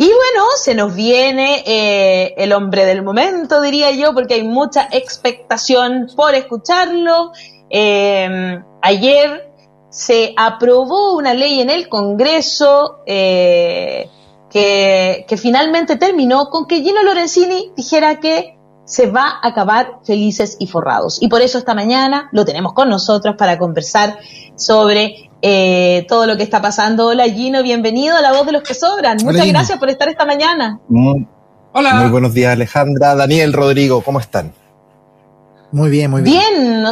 Y bueno, se nos viene eh, el hombre del momento, diría yo, porque hay mucha expectación por escucharlo. Eh, ayer se aprobó una ley en el Congreso eh, que, que, finalmente terminó con que Gino Lorenzini dijera que se va a acabar felices y forrados. Y por eso esta mañana lo tenemos con nosotros para conversar sobre eh, todo lo que está pasando. Hola Gino, bienvenido a La Voz de los que Sobran. Muchas gracias por estar esta mañana. Muy, Hola. Muy buenos días Alejandra, Daniel, Rodrigo, ¿cómo están? Muy bien, muy bien. Bien,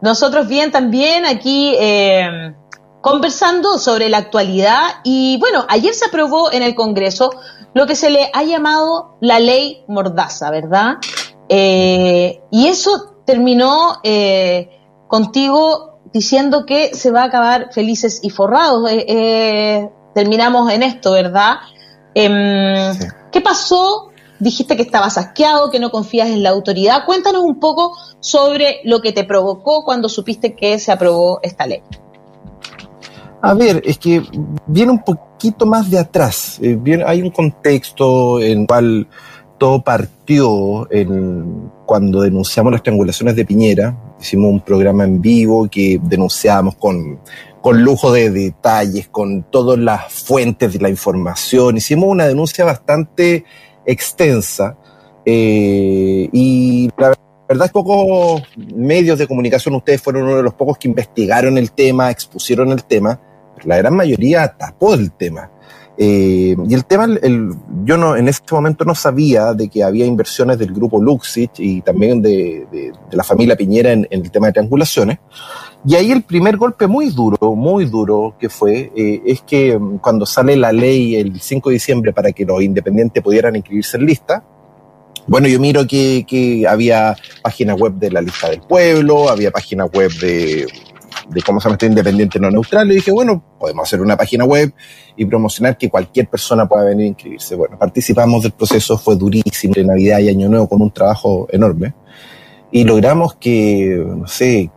nosotros bien también aquí eh, conversando sobre la actualidad y bueno, ayer se aprobó en el Congreso lo que se le ha llamado la ley Mordaza, ¿verdad? Eh, y eso terminó eh, contigo diciendo que se va a acabar felices y forrados. Eh, eh terminamos en esto, ¿verdad? Em, sí. ¿Qué pasó? Dijiste que estabas asqueado, que no confías en la autoridad. Cuéntanos un poco sobre lo que te provocó cuando supiste que se aprobó esta ley. A ver, es que viene un poquito más de atrás. Eh, viene, hay un contexto en el cual todo partió cuando denunciamos las triangulaciones de Piñera. Hicimos un programa en vivo que denunciamos con, con lujo de detalles, con todas las fuentes de la información. Hicimos una denuncia bastante extensa eh, y la verdad es pocos medios de comunicación, ustedes fueron uno de los pocos que investigaron el tema, expusieron el tema, pero la gran mayoría tapó el tema. Eh, y el tema, el, yo no, en ese momento no sabía de que había inversiones del grupo Luxich y también de, de, la familia Piñera en, el tema de triangulaciones. Y ahí el primer golpe muy duro, muy duro que fue, eh, es que cuando sale la ley el 5 de diciembre para que los independientes pudieran inscribirse en lista, bueno, yo miro que, que había página web de la lista del pueblo, había página web de, de cómo se llama este independiente no neutral, y dije, bueno, podemos hacer una página web y promocionar que cualquier persona pueda venir a inscribirse. Bueno, participamos del proceso, fue durísimo, de Navidad y Año Nuevo, con un trabajo enorme, y logramos que, no sé,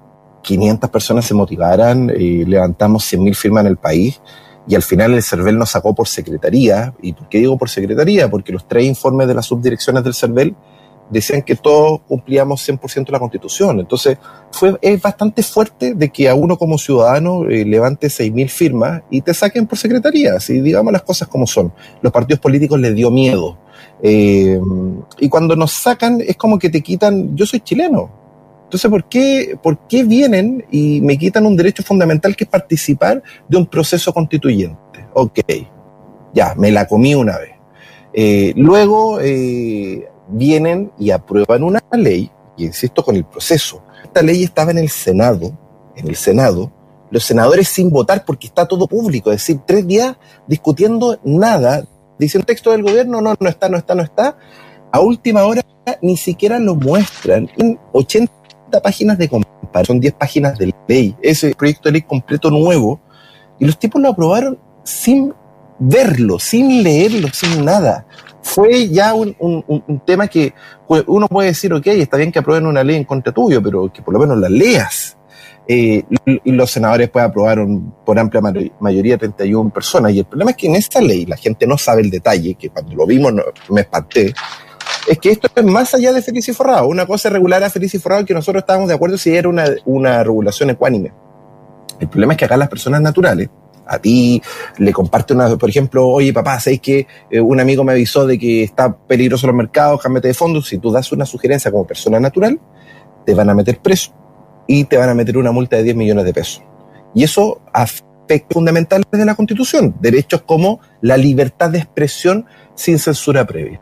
500 personas se motivaran, eh, levantamos 100.000 firmas en el país, y al final el CERVEL nos sacó por secretaría. ¿Y por qué digo por secretaría? Porque los tres informes de las subdirecciones del CERVEL decían que todos cumplíamos 100% la constitución. Entonces, fue, es bastante fuerte de que a uno como ciudadano eh, levante 6.000 firmas y te saquen por secretaría. Si digamos las cosas como son. Los partidos políticos les dio miedo. Eh, y cuando nos sacan es como que te quitan, yo soy chileno. Entonces, ¿por qué, ¿por qué vienen y me quitan un derecho fundamental que es participar de un proceso constituyente? Ok, ya, me la comí una vez. Eh, luego, eh, vienen y aprueban una ley, y insisto con el proceso. Esta ley estaba en el Senado, en el Senado, los senadores sin votar porque está todo público, es decir, tres días discutiendo nada, dice el texto del gobierno, no, no está, no está, no está. A última hora ni siquiera lo muestran. En 80 páginas de comparación, son 10 páginas de ley, ese proyecto de ley completo nuevo, y los tipos lo aprobaron sin verlo, sin leerlo, sin nada fue ya un, tema que uno puede decir, ok, está bien que aprueben una ley en contra tuyo, pero que por lo menos la leas. Eh, y los senadores pues aprobaron por amplia mayoría 31 personas. Y el problema es que en esta ley la gente no sabe el detalle, que cuando lo vimos me espanté, es que esto es más allá de feliz forrado. Una cosa regular a feliz y forrado que nosotros estábamos de acuerdo si era una, una regulación ecuánime. El problema es que acá las personas naturales, a ti le comparte una, por ejemplo, oye papá, ¿sabes que eh, un amigo me avisó de que está peligroso los mercados, cámbiate de fondo? Si tú das una sugerencia como persona natural, te van a meter preso y te van a meter una multa de 10 millones de pesos. Y eso afecta fundamentales de la Constitución, derechos como la libertad de expresión sin censura previa.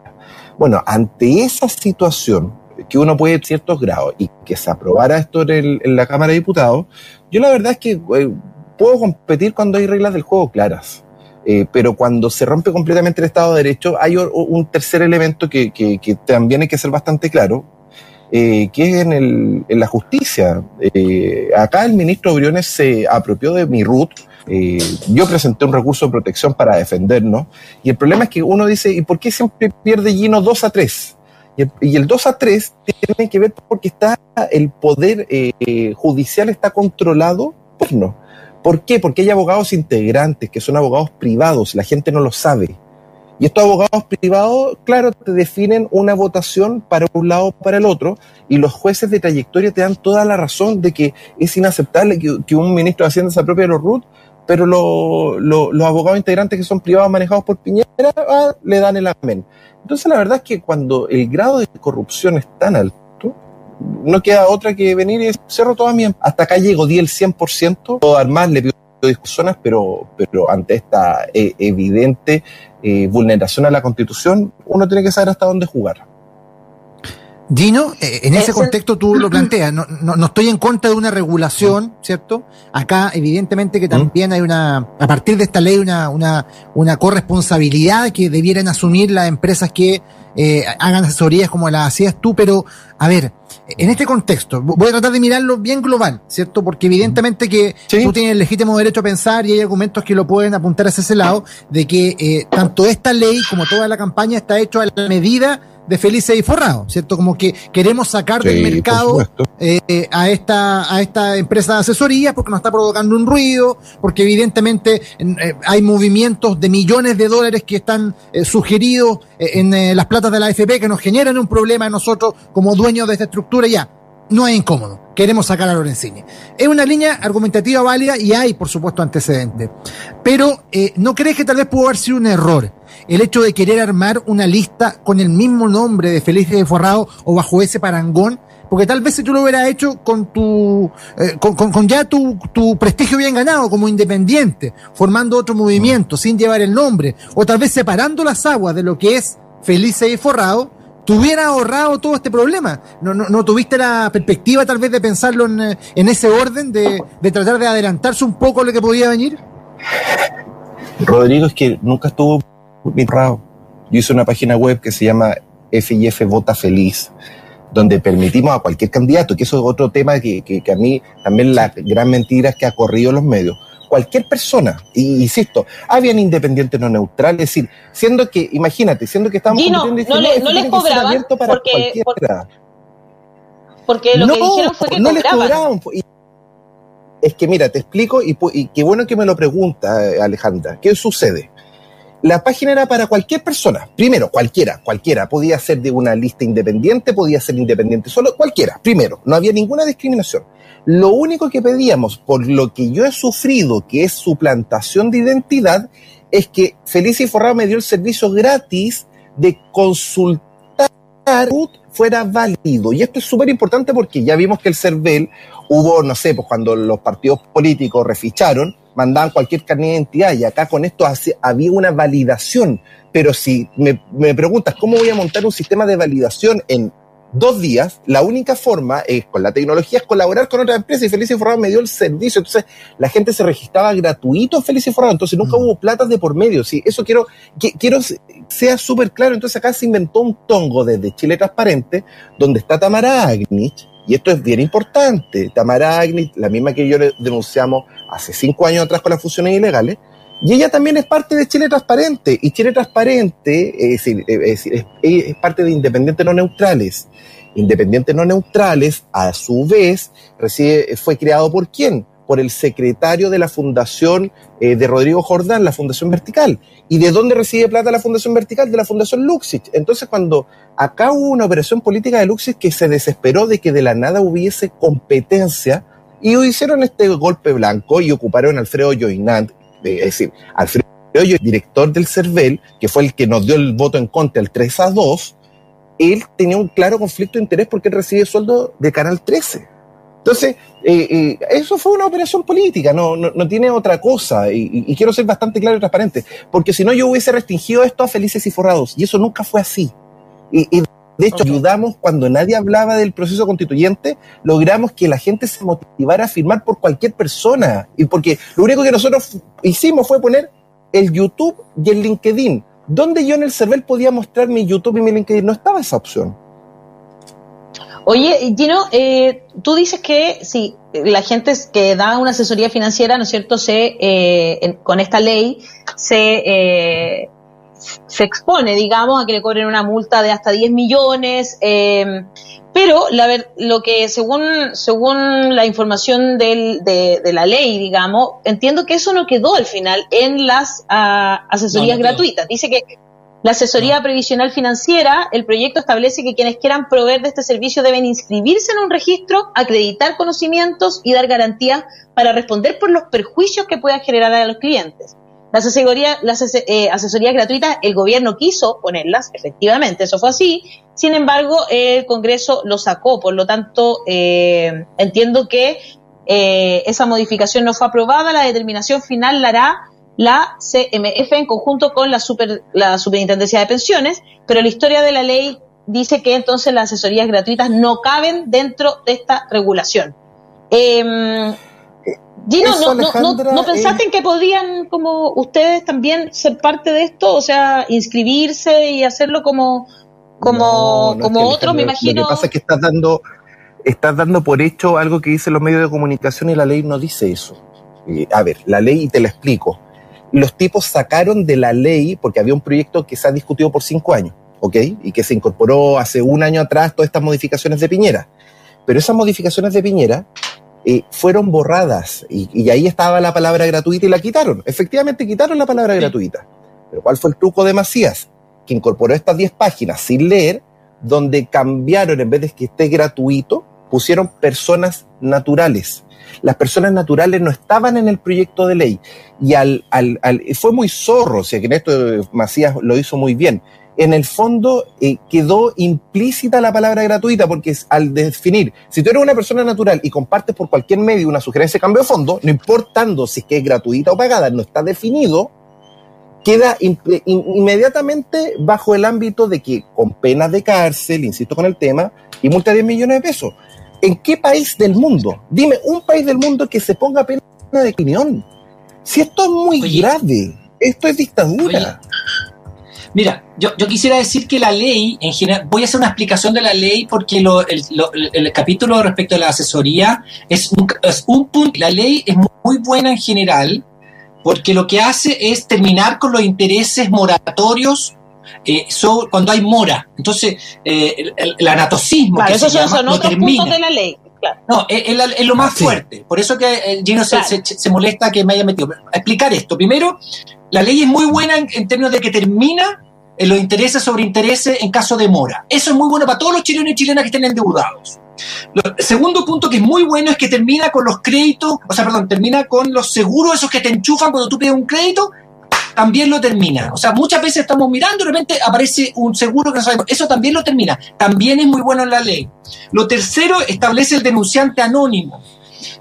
Bueno, ante esa situación, que uno puede ciertos grados y que se aprobara esto en la Cámara de Diputados, yo la verdad es que eh, puedo competir cuando hay reglas del juego claras. Eh, pero cuando se rompe completamente el Estado de Derecho, hay un tercer elemento que, también hay que ser bastante claro, eh, que es en, el, en la justicia. Eh, acá el ministro Briones se apropió de mi RUT. Yo presenté un recurso de protección para defendernos. Y el problema es que uno dice, ¿y por qué siempre pierde Gino 2 a 3? Y el, y el 2 a 3 tiene que ver porque está el poder judicial está controlado por no. ¿Por qué? Porque hay abogados integrantes que son abogados privados, la gente no lo sabe. Y estos abogados privados, claro, te definen una votación para un lado o para el otro, y los jueces de trayectoria te dan toda la razón de que es inaceptable que, un ministro de Hacienda se apropie de los RUT, pero los abogados integrantes que son privados manejados por Piñera ah, le dan el amén. Entonces la verdad es que cuando el grado de corrupción es tan alto, no queda otra que venir y cerro toda mi... Em-". Hasta acá llego, di el 100%, todo más le pido discusiones, pero, pero ante esta eh, evidente eh, vulneración a la Constitución, uno tiene que saber hasta dónde jugar. Gino, eh, en ese contexto tú lo planteas, no, no, estoy en contra de una regulación, ¿cierto? Acá evidentemente que también hay una, a partir de esta ley, una, una, una corresponsabilidad que debieran asumir las empresas que eh, hagan asesorías como las hacías tú, pero a ver, en este contexto, voy a tratar de mirarlo bien global, ¿cierto? Porque evidentemente que tú tienes el legítimo derecho a pensar y hay argumentos que lo pueden apuntar hacia ese lado, de que eh, tanto esta ley como toda la campaña está hecho a la medida de felices y forrados, ¿cierto? Como que queremos sacar del mercado eh, a, esta, a esta empresa de asesoría porque nos está provocando un ruido, porque evidentemente eh, hay movimientos de millones de dólares que están eh, sugeridos en las platas de la AFP que nos generan un problema a nosotros como dueños de esta estructura ya. No es incómodo. Queremos sacar a Lorenzini. Es una línea argumentativa válida y hay, por supuesto, antecedentes. Pero, ¿no crees que tal vez pudo haber sido un error? El hecho de querer armar una lista con el mismo nombre de Felices de Forrado o bajo ese parangón, porque tal vez si tú lo hubieras hecho con tu, eh, con, ya tu, tu, prestigio bien ganado como independiente, formando otro movimiento sin llevar el nombre, o tal vez separando las aguas de lo que es Felices y Forrado, te ahorrado todo este problema. ¿No, no, tuviste la perspectiva tal vez de pensarlo en, en ese orden, de, de tratar de adelantarse un poco a lo que podía venir? Rodrigo, es que nunca estuvo yo hice una página web que se llama FIF Vota Feliz, donde permitimos a cualquier candidato, que eso es otro tema que, que, a mí también la gran mentira es que ha corrido los medios. Cualquier persona, y insisto, habían independientes no neutrales, es decir, siendo que, imagínate, siendo que estamos no, no, no les cobraban porque, porque, lo que dijeron fue que no les cobraban. es que mira, te explico, y, y qué bueno que me lo pregunta Alejandra, ¿qué sucede? La página era para cualquier persona. Primero, cualquiera, cualquiera. Podía ser de una lista independiente, podía ser independiente solo, cualquiera. Primero, no había ninguna discriminación. Lo único que pedíamos, por lo que yo he sufrido, que es suplantación de identidad, es que Felicia y Forrado me dio el servicio gratis de consultar fuera válido. Y esto es súper importante porque ya vimos que el CERVEL hubo, no sé, pues cuando los partidos políticos reficharon, mandaban cualquier carnet de identidad y acá con esto había una validación. Pero si me, me, preguntas cómo voy a montar un sistema de validación en dos días, la única forma es con la tecnología es colaborar con otra empresa y Feliz Forrado me dio el servicio. Entonces la gente se registraba gratuito en Feliz Forrado, entonces nunca mm. hubo platas de por medio. Sí, eso quiero que quiero sea súper claro. Entonces acá se inventó un tongo desde Chile Transparente, donde está Tamara Agnich, y esto es bien importante. Tamara Agnich, la misma que yo denunciamos hace cinco años atrás con las fusiones ilegales, y ella también es parte de Chile Transparente. Y Chile Transparente es, es, parte de Independientes No Neutrales. Independientes No Neutrales, a su vez, recibe, fue creado por quién? Por el secretario de la Fundación eh, de Rodrigo Jordán, la Fundación Vertical. ¿Y de dónde recibe plata la Fundación Vertical? De la Fundación Luxich. Entonces, cuando acá hubo una operación política de Luxich que se desesperó de que de la nada hubiese competencia, y hicieron este golpe blanco y ocuparon Alfredo Joinant, es decir, Alfredo Joinant, director del CERVEL, que fue el que nos dio el voto en contra, el 3 a 2, él tenía un claro conflicto de interés porque él recibe sueldo de Canal 13. Entonces, eh, eh, eso fue una operación política, no, no, tiene otra cosa, y, quiero ser bastante claro y transparente, porque si no yo hubiese restringido esto a felices y forrados, y eso nunca fue así. y de hecho, ayudamos cuando nadie hablaba del proceso constituyente, logramos que la gente se motivara a firmar por cualquier persona. Y porque lo único que nosotros hicimos fue poner el YouTube y el LinkedIn. Donde yo en el server podía mostrar mi YouTube y mi LinkedIn, no estaba esa opción. Oye, Gino, eh, tú dices que si la gente que da una asesoría financiera, ¿no es cierto?, se, eh, con esta ley se eh, se expone, digamos, a que le cobren una multa de hasta 10 millones, eh, pero la ver, lo que según, según la información del, de, la ley, digamos, entiendo que eso no quedó al final en las ah, asesorías gratuitas. Dice que La asesoría previsional financiera, el proyecto establece que quienes quieran proveer de este servicio deben inscribirse en un registro, acreditar conocimientos y dar garantías para responder por los perjuicios que puedan generar a los clientes. Las, asesorías, las eh, asesorías gratuitas, el gobierno quiso ponerlas, efectivamente, eso fue así. Sin embargo, el Congreso lo sacó, por lo tanto, eh, entiendo que eh, esa modificación no fue aprobada. La determinación final la hará la CMF en conjunto con la, super, la Superintendencia de Pensiones, pero la historia de la ley dice que entonces las asesorías gratuitas no caben dentro de esta regulación. Eh, Gino, no, no, no, pensaste en que podían, como ustedes también, ser parte de esto? O sea, inscribirse y hacerlo como, como, como otros, me imagino. Lo que pasa es que estás dando, estás dando por hecho algo que dicen los medios de comunicación y la ley no dice eso. a ver, la ley, y te la explico. Los tipos sacaron de la ley, porque había un proyecto que se ha discutido por cinco años, ¿ok? Y que se incorporó hace un año atrás todas estas modificaciones de Piñera. Pero esas modificaciones de Piñera eh, fueron borradas y, ahí estaba la palabra gratuita y la quitaron. Efectivamente quitaron la palabra gratuita. Pero ¿cuál fue el truco de Macías? Que incorporó estas 10 páginas sin leer, donde cambiaron, en vez de que esté gratuito, pusieron personas naturales. Las personas naturales no estaban en el proyecto de ley. Y al, al, fue muy zorro, o sea que en esto Macías lo hizo muy bien en el fondo eh, quedó implícita la palabra gratuita, porque al definir, si tú eres una persona natural y compartes por cualquier medio una sugerencia de cambio de fondo, no importando si es que es gratuita o pagada, no está definido, queda inmediatamente bajo el ámbito de que con penas de cárcel, insisto con el tema, y multa de 10 millones de pesos. ¿En qué país del mundo? Dime, un país del mundo que se ponga pena de criminal. Si esto es muy grave, esto es dictadura. Mira, yo, yo, quisiera decir que la ley, en general, voy a hacer una explicación de la ley porque el, capítulo respecto a la asesoría es un, es un punto. La ley es muy buena en general porque lo que hace es terminar con los intereses moratorios eh, cuando hay mora. Entonces, eh, el, anatocismo que se llama, no termina. de la ley. No, es, lo más fuerte. Por eso que Gino se, se, molesta que me haya metido. explicar esto. Primero, la ley es muy buena en, términos de que termina en los intereses sobre intereses en caso de mora. Eso es muy bueno para todos los chilenos y chilenas que estén endeudados. el segundo punto que es muy bueno es que termina con los créditos, o sea, perdón, termina con los seguros esos que te enchufan cuando tú pides un crédito, también lo termina. O sea, muchas veces estamos mirando y de repente aparece un seguro que no sabemos. Eso también lo termina. También es muy bueno en la ley. Lo tercero establece el denunciante anónimo,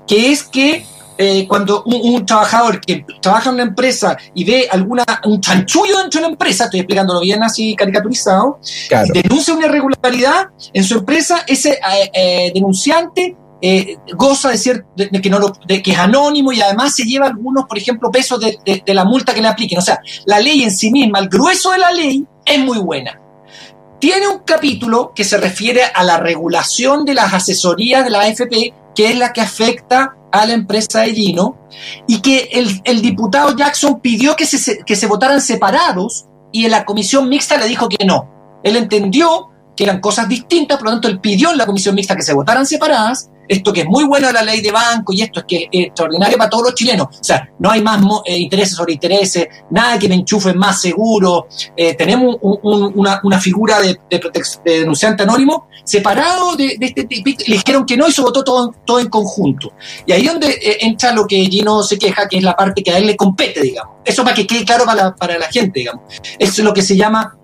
que es que eh, cuando un, trabajador que trabaja en una empresa y ve alguna un chanchullo dentro de la empresa, estoy explicándolo bien así caricaturizado, denuncia una irregularidad en su empresa, ese eh, eh, denunciante goza de, ser, de, que no de que es anónimo y además se lleva algunos, por ejemplo, pesos de, de, la multa que le apliquen. O sea, la ley en sí misma, el grueso de la ley, es muy buena. Tiene un capítulo que se refiere a la regulación de las asesorías de la AFP, que es la que afecta a la empresa de Gino y que el, diputado Jackson pidió que se, que se votaran separados y en la comisión mixta le dijo que no. Él entendió que eran cosas distintas, por lo tanto él pidió en la comisión mixta que se votaran separadas esto que es muy bueno de la ley de banco y esto es que es extraordinario para todos los chilenos. O sea, no hay más eh, intereses sobre intereses, nada que me enchufe más seguro. Eh, tenemos una, figura de, denunciante anónimo separado de, este tipo. Le dijeron que no y se votó todo, todo en conjunto. Y ahí es donde eh, entra lo que Gino se queja, que es la parte que a él le compete, digamos. Eso para que quede claro para la, para la gente, digamos. Es lo que se llama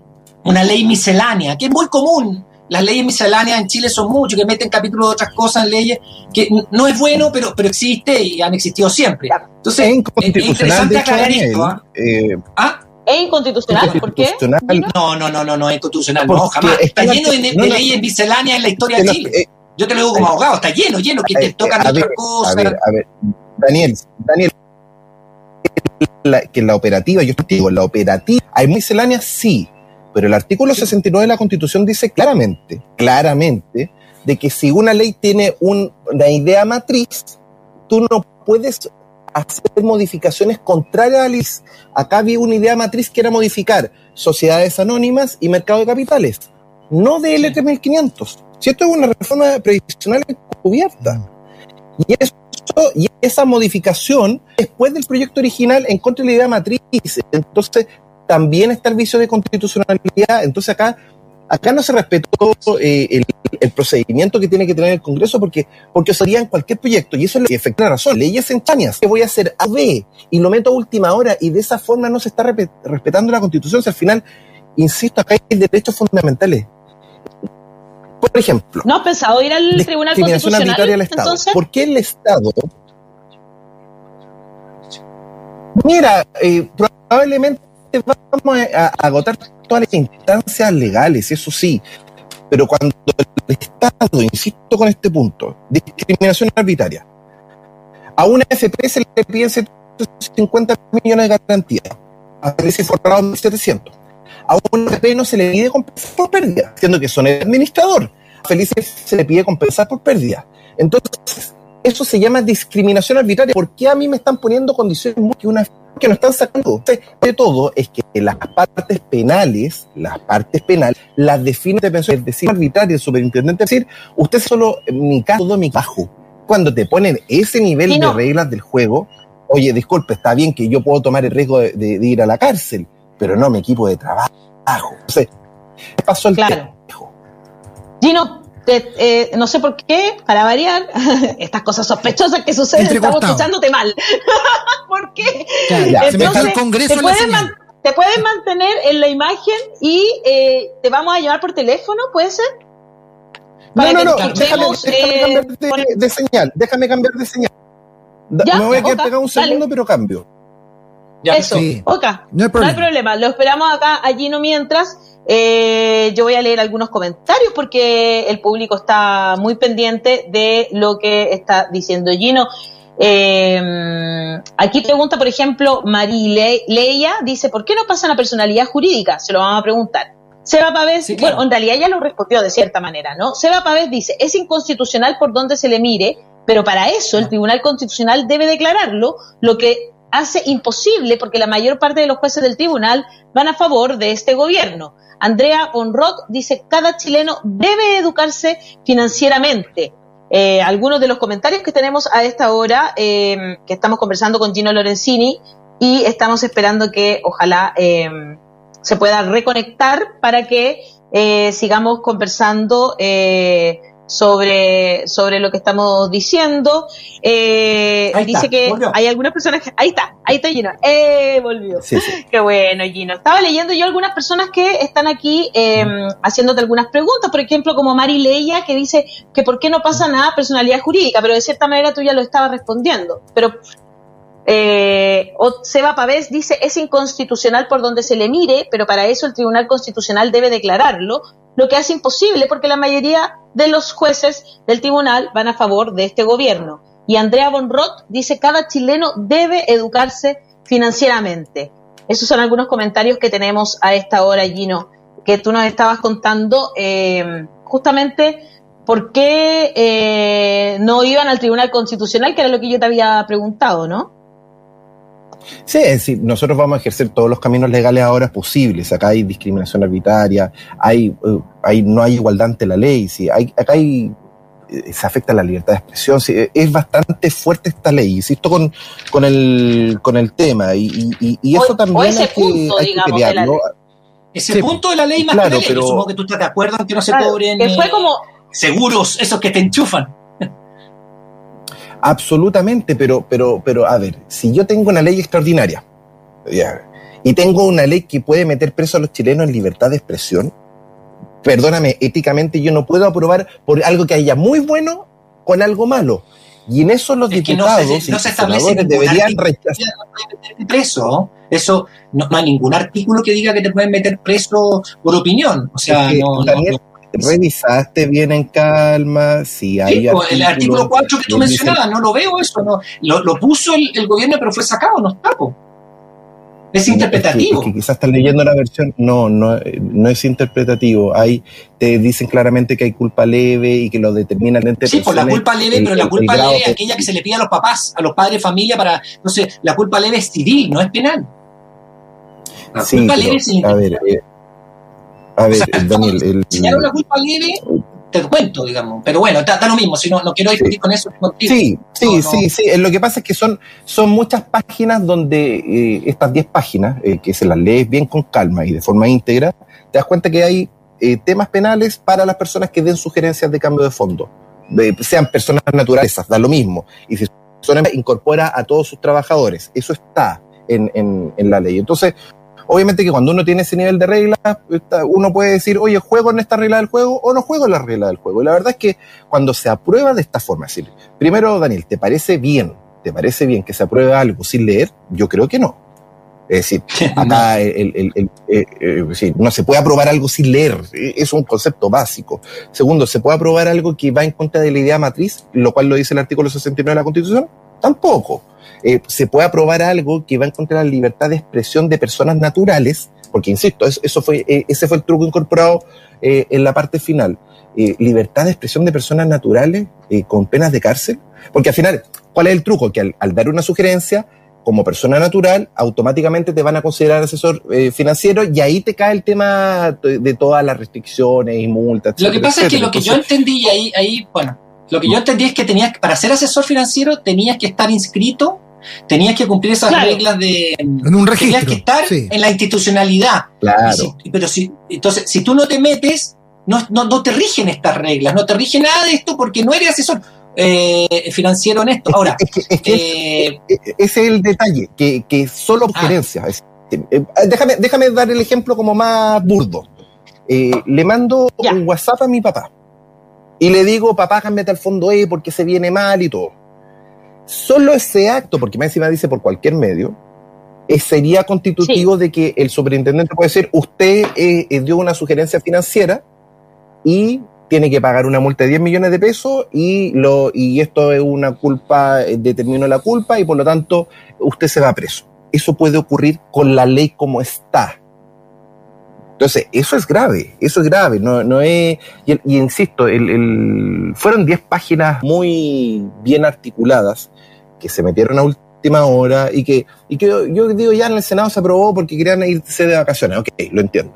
una ley miscelánea, que es muy común las leyes misceláneas en Chile son muchas, que meten capítulos de otras cosas en leyes, que no es bueno, pero, pero existe y han existido siempre. Entonces, es, interesante aclarar esto. ¿ah? Eh, ¿Ah? ¿Es inconstitucional? ¿Por qué? No, no, no, no, no es inconstitucional. No, jamás. Está lleno de, leyes misceláneas en la historia de Chile. Eh, Yo te lo digo como abogado, está lleno, lleno, que te eh, tocan otras cosas. A ver, a ver, Daniel, Daniel, que en la operativa, yo te digo, la operativa, ¿hay misceláneas? Sí, pero el artículo 69 de la Constitución dice claramente, claramente, de que si una ley tiene una idea matriz, tú no puedes hacer modificaciones contrarias a. Acá había una idea matriz que era modificar sociedades anónimas y mercado de capitales, no de LT1500. Si esto es una reforma previsional encubierta. Y, eso, y esa modificación después del proyecto original en contra de la idea matriz. Entonces, también está el vicio de constitucionalidad. Entonces acá, acá no se respetó eh, el, procedimiento que tiene que tener el Congreso porque, porque sería en cualquier proyecto. Y eso es efecto la razón. Leyes en chañas. Que voy a hacer A, B y lo meto a última hora y de esa forma no se está respetando la Constitución. Si al final, insisto, acá hay derechos fundamentales. Por ejemplo. ¿No has pensado ir al Tribunal Constitucional? Al Estado. ¿Por qué el Estado Mira, eh, probablemente vamos a, agotar todas las instancias legales, eso sí, pero cuando el Estado, insisto con este punto, discriminación arbitraria, a una FP se le piden 150 millones de garantía, a veces forrado 1.700. A una FP no se le pide compensar por pérdida, siendo que son el administrador. A Felices se le pide compensar por pérdida. Entonces, eso se llama discriminación arbitraria. ¿Por qué a mí me están poniendo condiciones que una que no están sacando? De todo es que las partes penales, las partes penales, las define de pensión, es decir, arbitraria, el superintendente, es decir, usted solo, mi caso, todo mi bajo. Cuando te ponen ese nivel de reglas del juego, oye, disculpe, está bien que yo puedo tomar el riesgo de, ir a la cárcel, pero no mi equipo de trabajo. Entonces, pasó el claro. Gino, eh, no sé por qué, para variar, estas cosas sospechosas que suceden, estamos escuchándote mal. ¿Por qué? Entonces, te, puedes mantener en la imagen y eh, te vamos a llevar por teléfono, ¿puede ser? no, no, no, déjame, eh, cambiar de, señal, déjame cambiar de señal. me voy a quedar pegado un segundo, pero cambio. Eso, no, hay problema. Lo esperamos acá, allí no mientras. Eh, yo voy a leer algunos comentarios porque el público está muy pendiente de lo que está diciendo Gino. Eh, aquí pregunta, por ejemplo, María Leia, dice, ¿por qué no pasa la personalidad jurídica? Se lo vamos a preguntar. Seba Pavés, bueno, en realidad ya lo respondió de cierta manera, ¿no? Seba Pavés dice, es inconstitucional por donde se le mire, pero para eso el Tribunal Constitucional debe declararlo, lo que hace imposible porque la mayor parte de los jueces del tribunal van a favor de este gobierno. Andrea Bonrock dice, cada chileno debe educarse financieramente. Eh, algunos de los comentarios que tenemos a esta hora, eh, que estamos conversando con Gino Lorenzini y estamos esperando que ojalá eh, se pueda reconectar para que sigamos conversando sobre, sobre lo que estamos diciendo. Eh, dice que hay algunas personas que... Ahí está, ahí está Gino. ¡Eh! Volvió. Qué bueno, Gino. Estaba leyendo yo algunas personas que están aquí eh, haciéndote algunas preguntas, por ejemplo, como Mari Leia, que dice que por qué no pasa nada personalidad jurídica, pero de cierta manera tú ya lo estabas respondiendo. Pero eh, Seba Pavés dice es inconstitucional por donde se le mire, pero para eso el Tribunal Constitucional debe declararlo, lo que hace imposible porque la mayoría de los jueces del tribunal van a favor de este gobierno. Y Andrea Bonrot dice cada chileno debe educarse financieramente. Esos son algunos comentarios que tenemos a esta hora, Gino, que tú nos estabas contando eh, justamente por qué eh, no iban al Tribunal Constitucional, que era lo que yo te había preguntado, ¿no? Sí, es decir, nosotros vamos a ejercer todos los caminos legales ahora posibles. Acá hay discriminación arbitraria, hay, eh, hay no hay igualdad ante la ley, sí, hay, acá hay eh, se afecta la libertad de expresión. Sí, es bastante fuerte esta ley, insisto con, con, el, con el tema. Y, y, eso también hay, que, hay que pelearlo. Ese punto de la ley más claro, que supongo que tú estás de acuerdo en que no se cobren fue como, seguros, esos que te enchufan. Absolutamente, pero, pero, pero, a ver, si yo tengo una ley extraordinaria y tengo una ley que puede meter preso a los chilenos en libertad de expresión, perdóname, éticamente yo no puedo aprobar por algo que haya muy bueno con algo malo. Y en eso los diputados no se, no se establece deberían rechazar. preso. Eso no, hay ningún artículo que diga que te pueden meter preso por opinión. O sea, no, revisaste bien en calma, si hay... Pues, el artículo 4 que tú mencionabas, no lo veo eso, no, lo, puso el, gobierno pero fue sacado, no está. Es interpretativo. Es que, quizás estás leyendo la versión, no, no, no es interpretativo. Hay, te dicen claramente que hay culpa leve y que lo determinan entre Sí, pues la culpa leve, pero la culpa leve es aquella que se le pide a los papás, a los padres de familia para, no sé, la culpa leve es civil, no es penal. La culpa leve es a ver, eh, a ver, Daniel, el, señalar una culpa leve te cuento, digamos. Pero bueno, está, lo mismo, si no, no quiero discutir con eso Sí, sí, sí, sí. Lo que pasa es que son, son muchas páginas donde eh, estas 10 páginas, eh, que se las lees bien con calma y de forma íntegra, te das cuenta que hay eh, temas penales para las personas que den sugerencias de cambio de fondo. sean personas naturales, da lo mismo. Y si son incorpora a todos sus trabajadores. Eso está en, en, en la ley. Entonces, Obviamente que cuando uno tiene ese nivel de reglas, uno puede decir, oye, juego en esta regla del juego o no juego en la regla del juego. Y la verdad es que cuando se aprueba de esta forma, es decir, primero, Daniel, ¿te parece bien? ¿Te parece bien que se apruebe algo sin leer? Yo creo que no. Es decir, acá el, el, eh, no se puede aprobar algo sin leer, es un concepto básico. Segundo, ¿se puede aprobar algo que va en contra de la idea matriz, lo cual lo dice el artículo 69 de la Constitución? Tampoco. Eh, se puede aprobar algo que va en contra de la libertad de expresión de personas naturales, porque insisto, eso, fue, eh, ese fue el truco incorporado eh, en la parte final. libertad de expresión de personas naturales con penas de cárcel, porque al final, ¿cuál es el truco? Que al, dar una sugerencia, como persona natural, automáticamente te van a considerar asesor financiero y ahí te cae el tema de, todas las restricciones y multas. Lo que pasa es que lo que yo entendí ahí, ahí, bueno, lo que yo entendí es que tenías, para ser asesor financiero tenías que estar inscrito tenías que cumplir esas reglas de en un registro, tenías que estar en la institucionalidad. Claro. pero si entonces si tú no te metes no, no, te rigen estas reglas no te rige nada de esto porque no eres asesor eh, financiero en esto. Ahora eh, ese es el detalle que, que solo ah. sugerencias eh, déjame déjame dar el ejemplo como más burdo. Le mando un WhatsApp a mi papá y le digo papá cámbiate al fondo E porque se viene mal y todo Solo ese acto, porque más encima dice por cualquier medio, eh, sería constitutivo de que el superintendente puede decir, usted eh, eh, dio una sugerencia financiera y tiene que pagar una multa de 10 millones de pesos y, lo, y esto es una culpa, determinó la culpa y por lo tanto usted se va preso. Eso puede ocurrir con la ley como está. Entonces, eso es grave, eso es grave, no, no es, y, insisto, el, fueron 10 páginas muy bien articuladas que se metieron a última hora y que, y que yo, digo ya en el Senado se aprobó porque querían irse de vacaciones. Ok, lo entiendo.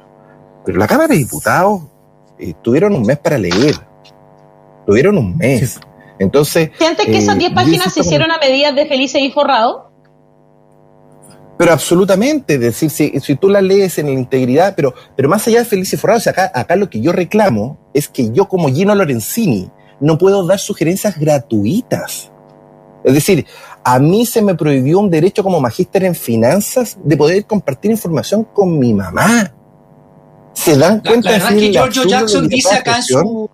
Pero la Cámara de Diputados eh, tuvieron un mes para leer. Tuvieron un mes. Entonces. ¿Sientes que esas 10 eh, páginas se hicieron a medidas de Felices y Forrado? Pero absolutamente, es decir, si, si, tú la lees en la integridad, pero, pero más allá de Felices y Forrado, acá, acá lo que yo reclamo es que yo como Gino Lorenzini no puedo dar sugerencias gratuitas. Es decir, a mí se me prohibió un derecho como magíster en finanzas de poder compartir información con mi mamá. ¿Se dan cuenta? La, verdad es que Giorgio Jackson dice acá en su,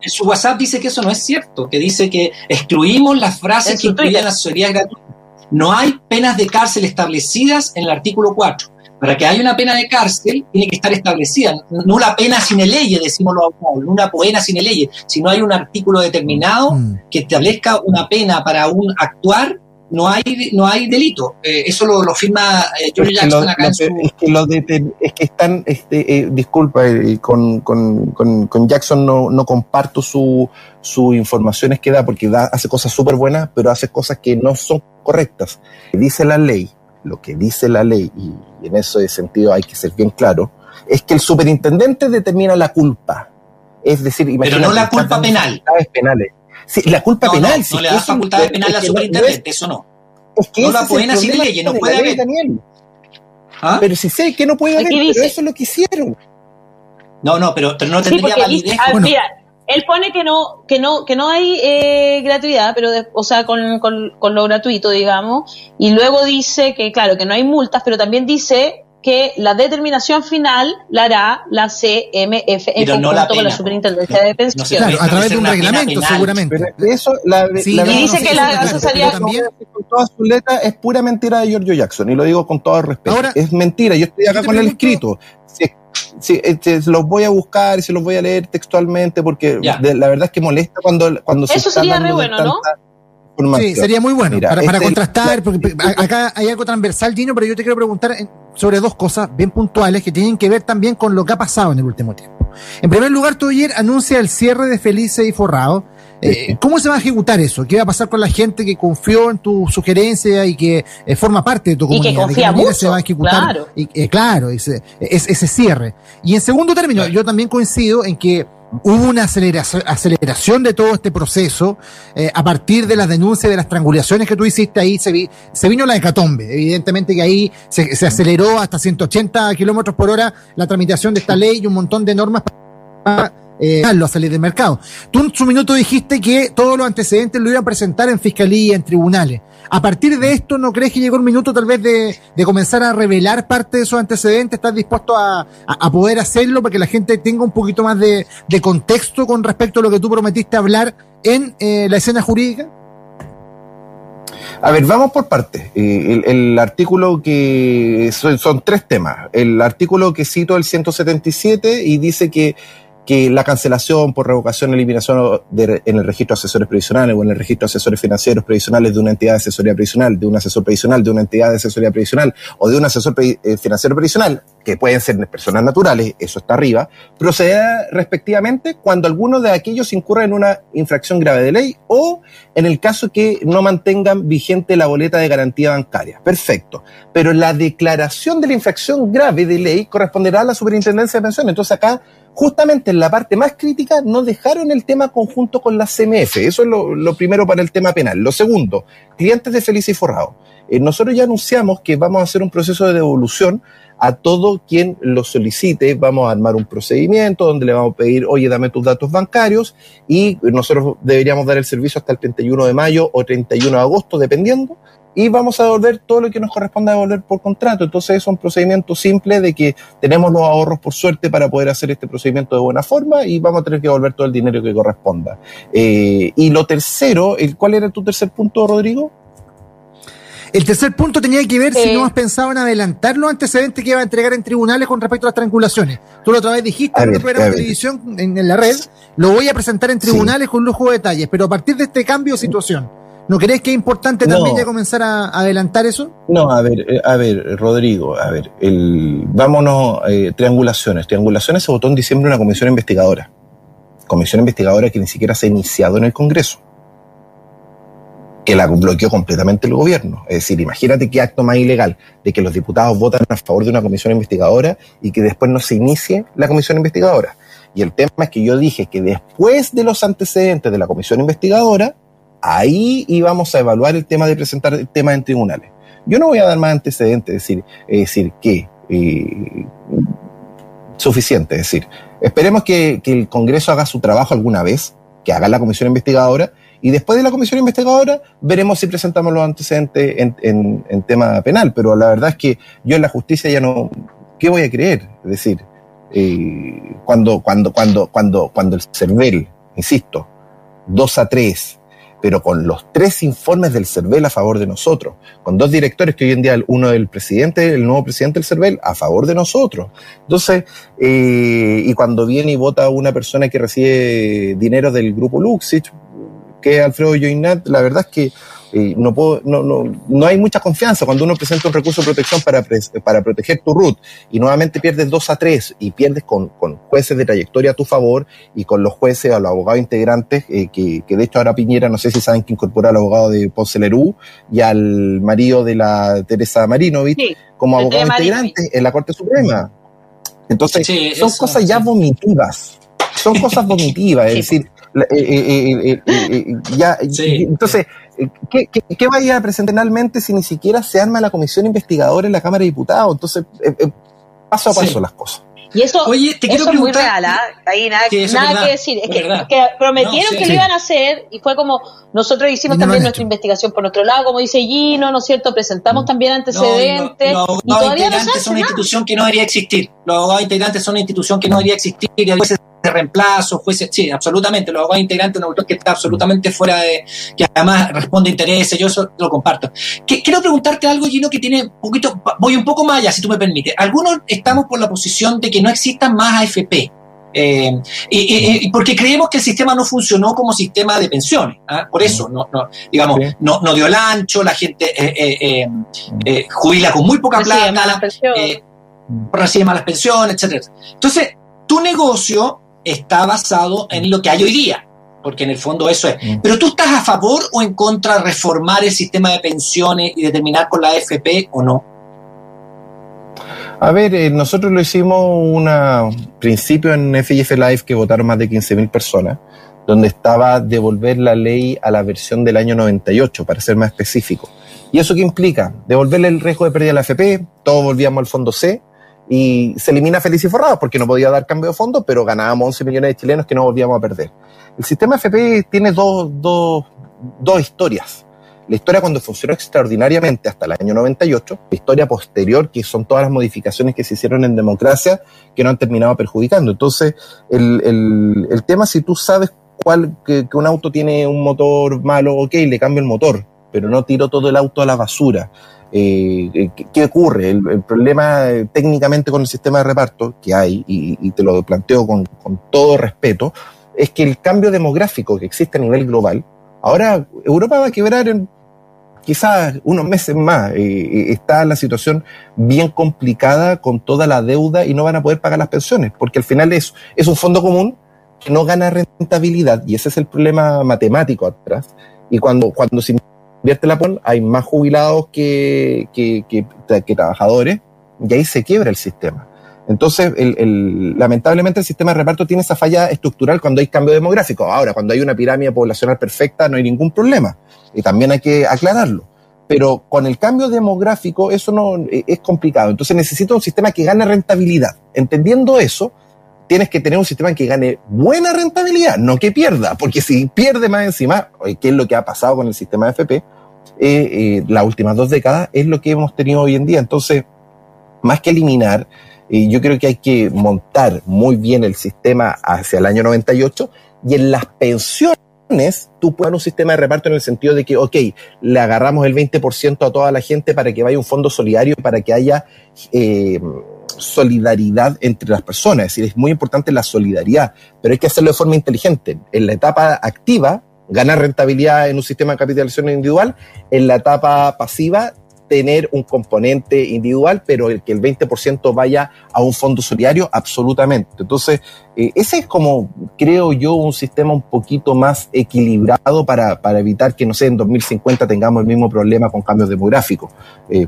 en su, WhatsApp dice que eso no es cierto, que dice que excluimos las frases que incluyen la asesoría gratuita. No hay penas de cárcel establecidas en el artículo 4 para que haya una pena de cárcel, tiene que estar establecida. No una pena sin ley, decimos los abogados, no una pena sin ley, si no hay un artículo determinado mm. que establezca una pena para un actuar, no hay, no hay delito. Eh, eso lo, lo firma eh, Jackson acá en su... Es que, lo de, es que están, este, eh, disculpa, eh, con, con, con, Jackson no, no comparto su, su informaciones que da, porque da, hace cosas súper buenas, pero hace cosas que no son correctas. Dice la ley lo que dice la ley, y en ese sentido hay que ser bien claro, es que el superintendente determina la culpa. Es decir, Pero no la culpa penal. Penales. Sí, la culpa penal. No, no le da facultades penales al superintendente, eso no. Es que no la pueden hacer ley, no puede haber. ¿Ah? Pero si sé que no puede haber, pero eso es lo que hicieron. No, no, pero, pero no tendría validez. bueno él pone que no, que no, que no hay eh, gratuidad, pero o sea, con, con, con, lo gratuito, digamos, y luego dice que, claro, que no hay multas, pero también dice que la determinación final la hará la CMF en conjunto con la Superintendencia de Pensiones. claro, a través de un reglamento, seguramente. eso, la, y dice que la asesoría también con toda su letra es pura mentira de Giorgio Jackson, y lo digo con todo respeto. Ahora, es mentira, yo estoy acá con el escrito. Sí, este, los voy a buscar y se los voy a leer textualmente porque la verdad es que molesta cuando, cuando se Eso sería re bueno, ¿no? Sí, sería muy bueno para, este, contrastar, porque acá hay algo transversal, Gino, pero yo te quiero preguntar sobre dos cosas bien puntuales que tienen que ver también con lo que ha pasado en el último tiempo. En primer lugar, tú ayer anuncia el cierre de Felice y Forrado, Eh, ¿Cómo se va a ejecutar eso? ¿Qué va a pasar con la gente que confió en tu sugerencia y que eh, forma parte de tu comunidad? Y que confía mucho, se va a ejecutar, claro, y, eh, claro ese, ese, cierre. Y en segundo término, yo también coincido en que hubo una aceleración, aceleración de todo este proceso eh, a partir de las denuncias de las triangulaciones que tú hiciste ahí se, vi, se vino la hecatombe evidentemente que ahí se, se aceleró hasta 180 kilómetros por hora la tramitación de esta ley y un montón de normas para eh, a salir del mercado. Tú en su minuto dijiste que todos los antecedentes lo iban a presentar en fiscalía, en tribunales. A partir de esto, ¿no crees que llegó el minuto tal vez de, comenzar a revelar parte de esos antecedentes? ¿Estás dispuesto a, poder hacerlo para que la gente tenga un poquito más de, contexto con respecto a lo que tú prometiste hablar en eh, la escena jurídica? A ver, vamos por partes. Eh, el, artículo que son, son, tres temas. El artículo que cito, el 177, y dice que que la cancelación por revocación, eliminación en el registro de asesores previsionales o en el registro de asesores financieros previsionales de una entidad de asesoría previsional, de un asesor previsional, de una entidad de asesoría previsional o de un asesor eh, financiero previsional, que pueden ser personas naturales, eso está arriba, proceda respectivamente cuando alguno de aquellos incurra en una infracción grave de ley o en el caso que no mantengan vigente la boleta de garantía bancaria. Perfecto. Pero la declaración de la infracción grave de ley corresponderá a la superintendencia de pensiones. Entonces acá justamente en la parte más crítica no dejaron el tema conjunto con la CMF. Eso es lo, primero para el tema penal. Lo segundo, clientes de Feliz y Forrado. Eh, nosotros ya anunciamos que vamos a hacer un proceso de devolución a todo quien lo solicite. Vamos a armar un procedimiento donde le vamos a pedir, oye, dame tus datos bancarios y nosotros deberíamos dar el servicio hasta el 31 de mayo o 31 de agosto, dependiendo y vamos a devolver todo lo que nos corresponde a devolver por contrato. Entonces es un procedimiento simple de que tenemos los ahorros por suerte para poder hacer este procedimiento de buena forma y vamos a tener que devolver todo el dinero que corresponda. Eh, y lo tercero, ¿cuál era tu tercer punto, Rodrigo? El tercer punto tenía que ver si no has pensado en adelantar los antecedentes que iba a entregar en tribunales con respecto a las triangulaciones. Tú la otra vez dijiste en el programa de televisión, en, la red, lo voy a presentar en tribunales con lujo de detalles, pero a partir de este cambio de situación, ¿No crees que es importante también ya comenzar a, adelantar eso? No, a ver, eh, a ver, Rodrigo, a ver, el, vámonos, eh, triangulaciones. Triangulaciones se votó en diciembre una comisión investigadora. Comisión investigadora que ni siquiera se ha iniciado en el Congreso. Que la bloqueó completamente el gobierno. Es decir, imagínate qué acto más ilegal de que los diputados votan a favor de una comisión investigadora y que después no se inicie la comisión investigadora. Y el tema es que yo dije que después de los antecedentes de la comisión investigadora, ahí íbamos a evaluar el tema de presentar el tema en tribunales. Yo no voy a dar más antecedentes, es decir, es decir que eh, suficiente, es decir, esperemos que, el Congreso haga su trabajo alguna vez, que haga la comisión investigadora, y después de la comisión investigadora veremos si presentamos los antecedentes en, tema penal, pero la verdad es que yo en la justicia ya no, ¿qué voy a creer? Es decir, eh, cuando, cuando, cuando, cuando, cuando el CERVEL, insisto, 2 a 3, pero con los tres informes del CERVEL a favor de nosotros, con dos directores que hoy en día uno del presidente, el nuevo presidente del CERVEL, a favor de nosotros. Entonces, eh, y cuando viene y vota una persona que recibe dinero del grupo Luxich, que es Alfredo Joinat, la verdad es que no, puedo, no, no, no hay mucha confianza cuando uno presenta un recurso de protección para, para proteger tu RUT y nuevamente pierdes 2 a 3 y pierdes con, con, jueces de trayectoria a tu favor y con los jueces o los abogados integrantes, eh, que, que, de hecho ahora Piñera, no sé si saben que incorpora al abogado de Ponce Lerú y al marido de la Teresa Marinovich como abogado integrante en la Corte Suprema. Entonces, son cosas ya vomitivas. Son cosas vomitivas, es decir, eh, eh, ya, entonces, ¿qué, qué, qué vaya a presentar finalmente si ni siquiera se arma la comisión investigadora en la Cámara de Diputados? Entonces, paso a paso las cosas. Y eso, Oye, te quiero es muy real, ¿ah? Ahí nada, que decir. Es que, prometieron que lo iban a hacer y fue como nosotros hicimos también nuestra investigación por nuestro lado, como dice Gino, ¿no es cierto? Presentamos mm. también antecedentes. los abogados integrantes son una institución que no debería existir. Los abogados integrantes son una institución que no debería existir y a veces de reemplazo, jueces, sí, absolutamente, los abogados integrantes, un autor que está absolutamente fuera de, que además responde a intereses, yo eso lo comparto. quiero preguntarte algo, Gino, que tiene un poquito, voy un poco más allá, si tú me permites. Algunos estamos por la posición de que no existan más AFP. Eh, y, porque creemos que el sistema no funcionó como sistema de pensiones. ¿ah? Por eso, no, no, digamos, no, no dio el ancho, la gente eh, eh, jubila con muy poca plata, recibe malas pensiones, etcétera. Entonces, tu negocio está basado en lo que hay hoy día. porque en el fondo eso es. Mm. Pero tú estás a favor o en contra de reformar el sistema de pensiones y de terminar con la AFP o no? A ver, eh, nosotros lo hicimos un principio en FIF Live que votaron más de 15.000 personas, donde estaba devolver la ley a la versión del año 98, para ser más específico. ¿Y eso qué implica? Devolverle el riesgo de pérdida a la AFP, todos volvíamos al fondo C, y se elimina Feliz y Forrado porque no podía dar cambio de fondo, pero ganábamos 11 millones de chilenos que no volvíamos a perder. El sistema FP tiene dos, dos, dos historias. La historia cuando funcionó extraordinariamente hasta el año 98, la historia posterior, que son todas las modificaciones que se hicieron en democracia que no han terminado perjudicando. Entonces, el, el, el tema, si tú sabes cuál, que, un auto tiene un motor malo, ok, le cambio el motor, pero no tiro todo el auto a la basura. Eh, ¿qué, ocurre? El, problema eh, técnicamente con el sistema de reparto que hay, y, y te lo planteo con, con, todo respeto, es que el cambio demográfico que existe a nivel global, ahora Europa va a quebrar en quizás unos meses más. Eh, está la situación bien complicada con toda la deuda y no van a poder pagar las pensiones, porque al final es, es un fondo común que no gana rentabilidad y ese es el problema matemático atrás. Y cuando, cuando se invierte la PON, hay más jubilados que, que, que, trabajadores y ahí se quiebra el sistema. Entonces, el, el, lamentablemente el sistema de reparto tiene esa falla estructural cuando hay cambio demográfico. Ahora, cuando hay una pirámide poblacional perfecta, no hay ningún problema. Y también hay que aclararlo. Pero con el cambio demográfico, eso no e, es complicado. Entonces, necesito un sistema que gane rentabilidad. Entendiendo eso, tienes que tener un sistema que gane buena rentabilidad, no que pierda, porque si pierde más encima, ¿qué es lo que ha pasado con el sistema de FP? Eh, eh, las últimas dos décadas es lo que hemos tenido hoy en día. Entonces, más que eliminar, eh, yo creo que hay que montar muy bien el sistema hacia el año 98 y en las pensiones tú puedes un sistema de reparto en el sentido de que, ok, le agarramos el 20% a toda la gente para que vaya un fondo solidario, para que haya solidaridad entre las personas. Es decir, es muy importante la solidaridad, pero hay que hacerlo de forma inteligente. En la etapa activa, ganar rentabilidad en un sistema de capitalización individual, en la etapa pasiva, tener un componente individual, pero el que el 20% vaya a un fondo solidario, absolutamente. Entonces, eh, ese es como, creo yo, un sistema un poquito más equilibrado para, para evitar que, no sé, en 2050 tengamos el mismo problema con cambios demográficos. Eh,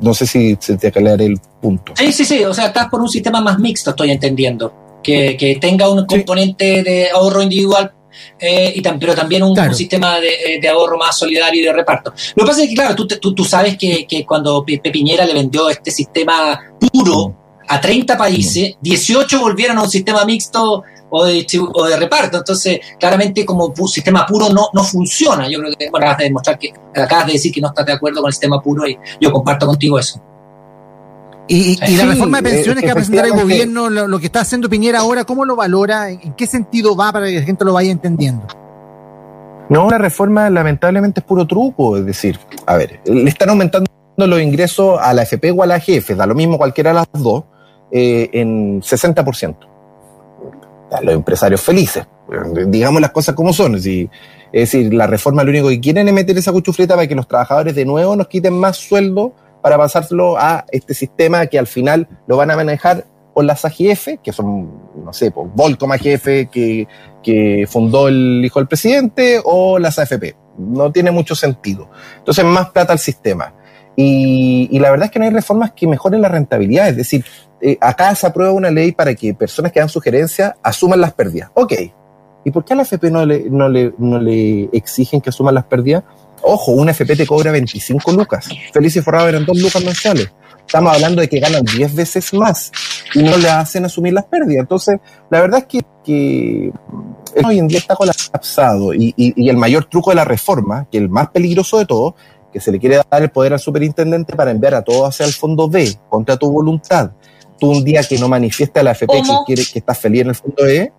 no sé si se te aclaré el punto. Sí, sí, sí. O sea, estás por un sistema más mixto, estoy entendiendo. Que, que tenga un componente de ahorro individual, eh, y pero también un, sistema de, de, ahorro más solidario y de reparto. Lo que pasa es que, claro, tú, tú, tú sabes que, que, cuando Pepiñera le vendió este sistema puro a 30 países, 18 volvieron a un sistema mixto o de, o de reparto. Entonces, claramente como sistema puro no, no funciona. Yo creo que bueno, acabas de demostrar que, acabas de decir que no estás de acuerdo con el sistema puro y yo comparto contigo eso. Y, la reforma de pensiones que va a presentar el gobierno, lo, que está haciendo Piñera ahora, ¿cómo lo valora? ¿En qué sentido va para que la gente lo vaya entendiendo? No, la reforma lamentablemente es puro truco. Es decir, a ver, le están aumentando los ingresos a la FP o a la GF, da lo mismo cualquiera de las dos, eh, en 60% a los empresarios felices. Digamos las cosas como son. Es decir, la reforma lo único que quieren es meter esa cuchufleta para que los trabajadores de nuevo nos quiten más sueldo para pasárselo a este sistema que al final lo van a manejar con las AGF, que son, no sé, pues, Volcom AGF que, que fundó el hijo del presidente, o las AFP. No tiene mucho sentido. Entonces, más plata al sistema. Y, la verdad es que no hay reformas que mejoren la rentabilidad. Es decir, eh, acá se aprueba una ley para que personas que dan sugerencias asuman las pérdidas. Ok. ¿Y por qué a la FP no le, no le, no le exigen que asuman las pérdidas? Ojo, una FP te cobra 25 lucas. Feliz y Forrado eran 2 lucas mensuales. Estamos hablando de que ganan 10 veces más y no le hacen asumir las pérdidas. Entonces, la verdad es que, que hoy en día está colapsado y, y, y el mayor truco de la reforma, que el más peligroso de todo, que se le quiere dar el poder al superintendente para enviar a todos hacia el fondo B, contra tu voluntad tú un día que no manifiesta la FP que quiere que estás feliz en el fondo E,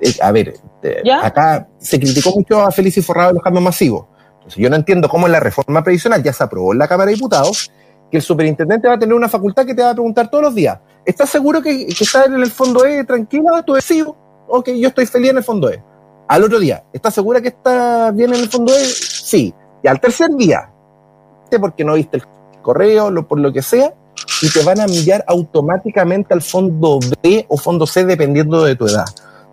eh, a ver, eh, acá se criticó mucho a Feliz y Forrado de los cambios masivos. Entonces yo no entiendo cómo en la reforma previsional ya se aprobó en la Cámara de Diputados que el superintendente va a tener una facultad que te va a preguntar todos los días, ¿estás seguro que, que estás en el fondo E tranquila? ¿Tú decido? Ok, yo estoy feliz en el fondo E. Al otro día, ¿estás segura que estás bien en el fondo E? Sí. Y al tercer día, porque no viste el correo, lo, por lo que sea, y te van a enviar automáticamente al fondo B o fondo C dependiendo de tu edad.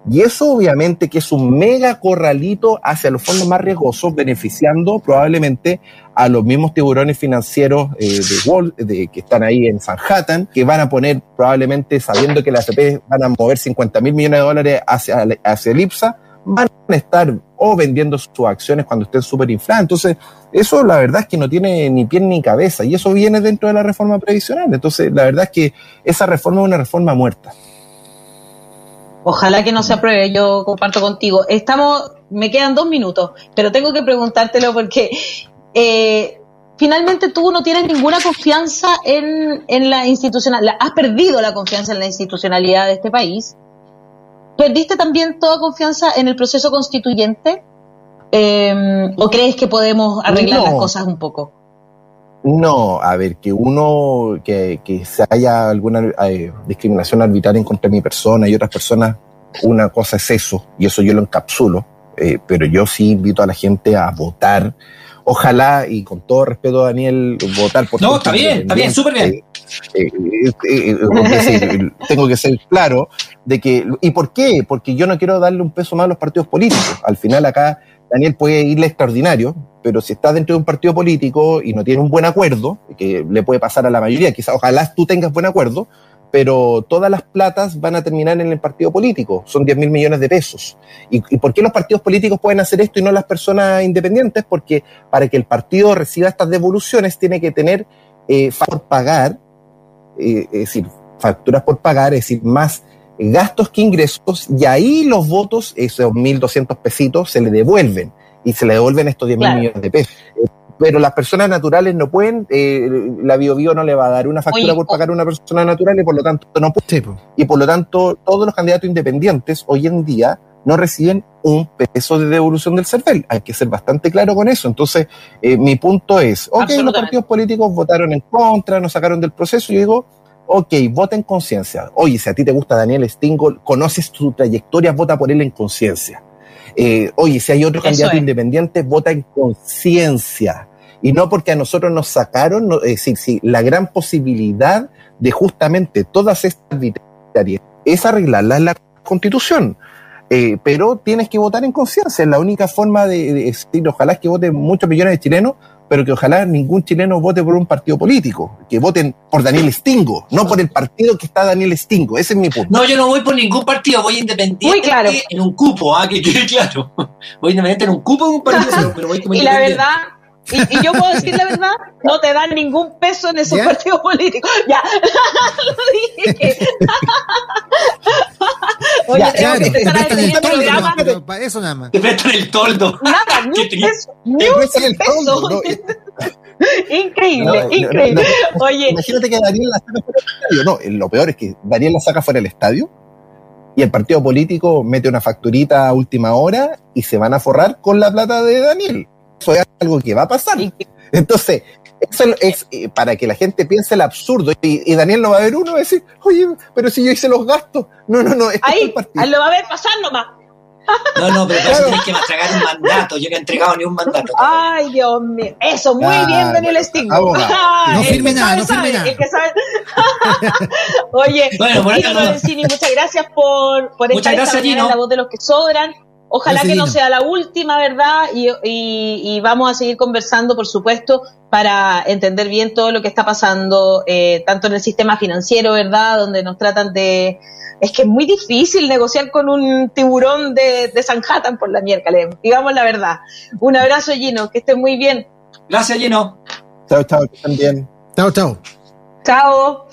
Y eso obviamente que es un mega corralito hacia los fondos más riesgosos, beneficiando probablemente a los mismos tiburones financieros eh, de Wall, de, que están ahí en Manhattan, que van a poner probablemente, sabiendo que las AFP van a mover 50 mil millones de dólares hacia, hacia el IPSA, van a estar o vendiendo sus acciones cuando estén súper infladas. Entonces, eso la verdad es que no tiene ni pie ni cabeza y eso viene dentro de la reforma previsional. Entonces, la verdad es que esa reforma es una reforma muerta. Ojalá que no se apruebe, yo comparto contigo. Estamos, me quedan dos minutos, pero tengo que preguntártelo porque eh, finalmente tú no tienes ninguna confianza en, en la institucionalidad, has perdido la confianza en la institucionalidad de este país. ¿Perdiste también toda confianza en el proceso constituyente? Eh, ¿O crees que podemos arreglar las cosas un poco? No, a ver, que uno, que, que se haya alguna eh, discriminación arbitraria en contra de mi persona y otras personas, una cosa es eso, y eso yo lo encapsulo, eh, pero yo sí invito a la gente a votar. Ojalá, y con todo respeto, Daniel, votar por... No, está bien, está bien, súper bien. Eh, tengo que ser claro de que... ¿Y por qué? Porque yo no quiero darle un peso más a los partidos políticos. Al final acá Daniel puede irle extraordinario, pero si está dentro de un partido político y no tiene un buen acuerdo, que le puede pasar a la mayoría, quizás ojalá tú tengas buen acuerdo, pero todas las platas van a terminar en el partido político, son 10 mil millones de pesos. ¿Y, por qué los partidos políticos pueden hacer esto y no las personas independientes? Porque para que el partido reciba estas devoluciones tiene que tener eh, por pagar, eh, es decir, facturas por pagar, es decir, más gastos que ingresos, y ahí los votos, esos 1.200 pesitos, se le devuelven, y se le devuelven estos 10 mil millones de pesos. Pero las personas naturales no pueden, eh, la BioBio no le va a dar una factura por pagar a una persona natural y por lo tanto no puede. y por lo tanto, todos los candidatos independientes hoy en día no reciben un peso de devolución del CERVEL. Hay que ser bastante claro con eso. Entonces, eh, mi punto es, ok, los partidos políticos votaron en contra, nos sacaron del proceso. Yo digo, ok, vota en conciencia. Oye, si a ti te gusta Daniel Stingo, conoces su trayectoria, vota por él en conciencia. Eh, oye, si hay otro candidato independiente, vota en conciencia. Y no porque a nosotros nos sacaron, es decir, si la gran posibilidad de justamente todas estas arbitrariedades es arreglarlas en la constitución. Eh, pero tienes que votar en conciencia. Es la única forma de, de, decir, ojalá es que voten muchos millones de chilenos pero que ojalá ningún chileno vote por un partido político, que voten por Daniel Stingo, no por el partido que está Daniel Stingo. Ese es mi punto. No, yo no voy por ningún partido, voy independiente en un cupo, ¿ah? que quede claro. Voy independiente en un cupo de un partido, pero voy como Y la verdad, y, yo puedo decir la verdad, no te dan ningún peso en esos partidos políticos. Ya, lo dije. Oye, ya, tengo que empezar a el toldo, para eso nada más. Te prestan el toldo. Nada, ni un peso. Ni un peso. increíble, increíble. Oye. Imagínate que Daniel la saca fuera del estadio. No, lo peor es que Daniel la saca fuera del estadio y el partido político mete una facturita a última hora y se van a forrar con la plata de Daniel. Eso es algo que va a pasar. Entonces, eso es eh, para que la gente piense el absurdo. Y, Daniel no va a ver uno y va a decir, oye, pero si yo hice los gastos. No, no, no. Ahí, lo va a ver pasar nomás. No, no, pero claro. tienes que entregar un mandato. Yo no he entregado ni un mandato. Ay, Dios mío. Eso, muy bien, Daniel Stingo. no firme nada, no firme nada. Oye, bueno, bueno, muchas gracias por, por estar gracias, en la voz de los que sobran. Ojalá que no sea la última, ¿verdad? Y, vamos a seguir conversando, por supuesto, para entender bien todo lo que está pasando, eh, tanto en el sistema financiero, ¿verdad? Donde nos tratan de... Es que es muy difícil negociar con un tiburón de, de Sanhattan por la miércoles, digamos la verdad. Un abrazo, Gino, que estés muy bien. Gracias, Gino. Chao, chao, bien. Chao, chao. Chao.